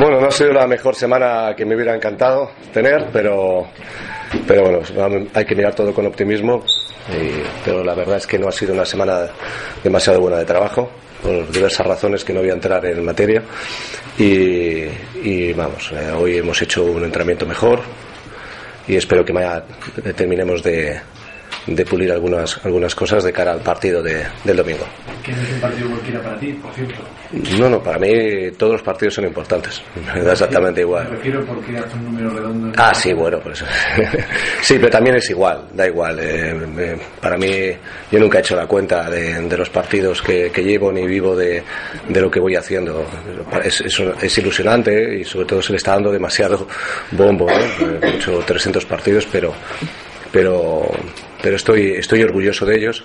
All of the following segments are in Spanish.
Bueno, no ha sido la mejor semana que me hubiera encantado tener, pero, pero bueno, hay que mirar todo con optimismo. pero la verdad es que no ha sido una semana demasiado buena de trabajo, por diversas razones que no voy a entrar en materia. Y, vamos, eh, hoy hemos hecho un entrenamiento mejor y espero que mañana terminemos de, de pulir algunas, algunas cosas de cara al partido de, del domingo. ¿Qué es un partido cualquiera para ti, por cierto? No, no, para mí todos los partidos son importantes. Me da exactamente igual. Me refiero porque hace un número redondo. Ah, sí, bueno, pues. sí, pero también es igual, da igual. Eh, para mí, yo nunca he hecho la cuenta de, de los partidos que, que, llevo ni vivo de, de, lo que voy haciendo. Es, es, es, ilusionante y sobre todo se le está dando demasiado bombo. ¿no? He hecho 300 partidos, pero pero pero estoy, estoy orgulloso de ellos,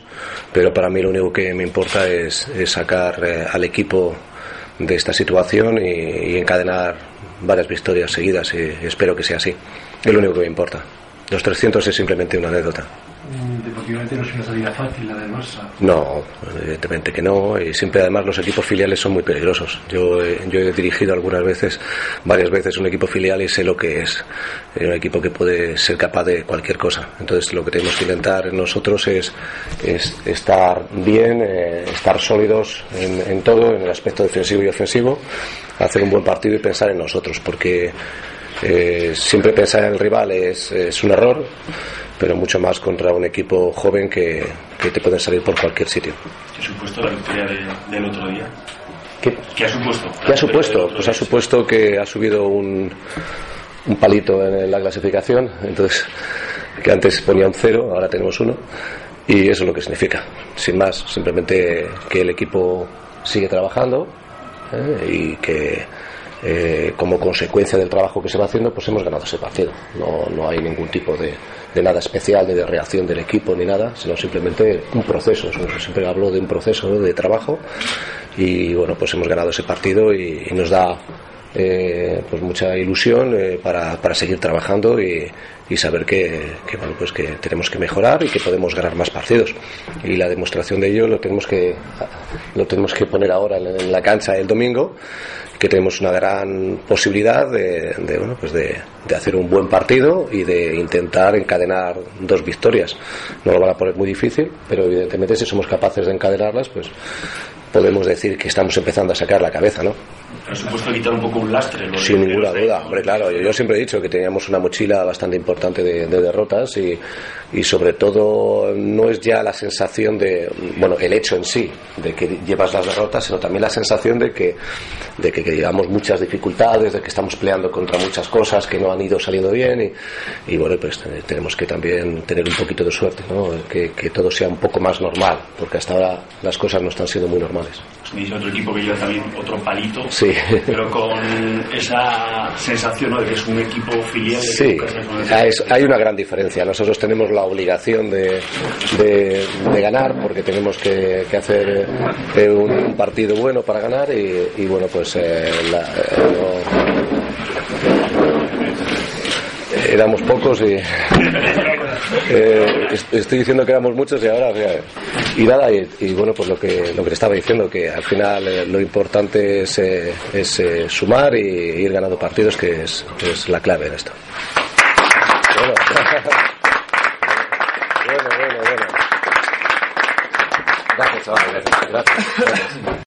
pero para mí lo único que me importa es, sacar eh, al equipo de esta situación y, encadenar varias victorias seguidas y espero que sea así. Es lo único que me importa. Los 300 es simplemente una anécdota. Mm, deportivamente no es una salida fácil la del Barça. No, evidentemente que no. Y siempre además los equipos filiales son muy peligrosos. Yo, yo he dirigido algunas veces, varias veces un equipo filial y sé lo que es. Un equipo que puede ser capaz de cualquier cosa. Entonces lo que tenemos que intentar nosotros es, es estar bien, eh, estar sólidos en, en todo, en el aspecto defensivo y ofensivo, hacer un buen partido y pensar en nosotros. Porque eh, siempre pensar en el rival es, es un error pero mucho más contra un equipo joven que, que te puede salir por cualquier sitio. ¿Qué ha supuesto la victoria del otro día? ¿Qué, ¿Qué ha supuesto? ¿Qué ha supuesto? Pues ha supuesto que ha subido un, un palito en la clasificación, entonces que antes ponía un cero, ahora tenemos uno, y eso es lo que significa. Sin más, simplemente que el equipo sigue trabajando ¿eh? y que eh, como consecuencia del trabajo que se va haciendo, pues hemos ganado ese partido. No, no hay ningún tipo de, nada especial, ni de reacción del equipo, ni nada, sino simplemente un proceso. Siempre hablo de un proceso de trabajo y bueno, pues hemos ganado ese partido y, nos da eh, pues mucha ilusión eh, para, para, seguir trabajando y, saber que, que, bueno pues que tenemos que mejorar y que podemos ganar más partidos y la demostración de ello lo tenemos que lo tenemos que poner ahora en, en la cancha el domingo que tenemos una gran posibilidad de, de bueno pues de, de, hacer un buen partido y de intentar encadenar dos victorias no lo van a poner muy difícil pero evidentemente si somos capaces de encadenarlas pues podemos decir que estamos empezando a sacar la cabeza no por supuesto quitar un poco un lastre. ¿no? Sin ninguna duda, hombre, claro. Yo, yo, siempre he dicho que teníamos una mochila bastante importante de, de, derrotas y, y sobre todo no es ya la sensación de, bueno, el hecho en sí de que llevas las derrotas, sino también la sensación de que, de que, que llevamos muchas dificultades, de que estamos peleando contra muchas cosas que no han ido saliendo bien y, y bueno, pues tenemos que también tener un poquito de suerte, ¿no? Que, que todo sea un poco más normal, porque hasta ahora las cosas no están siendo muy normales. Otro equipo que lleva también otro palito, sí. pero con esa sensación ¿no? de que es un equipo filial. Sí, es, hay una gran diferencia. Nosotros tenemos la obligación de, ganar porque tenemos que, hacer eh, un, partido bueno para ganar y, bueno, pues eh, eh, éramos pocos y estoy diciendo que éramos muchos y ahora y nada y, bueno pues lo que lo que estaba diciendo que al final lo importante es, sumar y ir ganando partidos que es, la clave en esto bueno, bueno. Gracias, chavales. Gracias. gracias.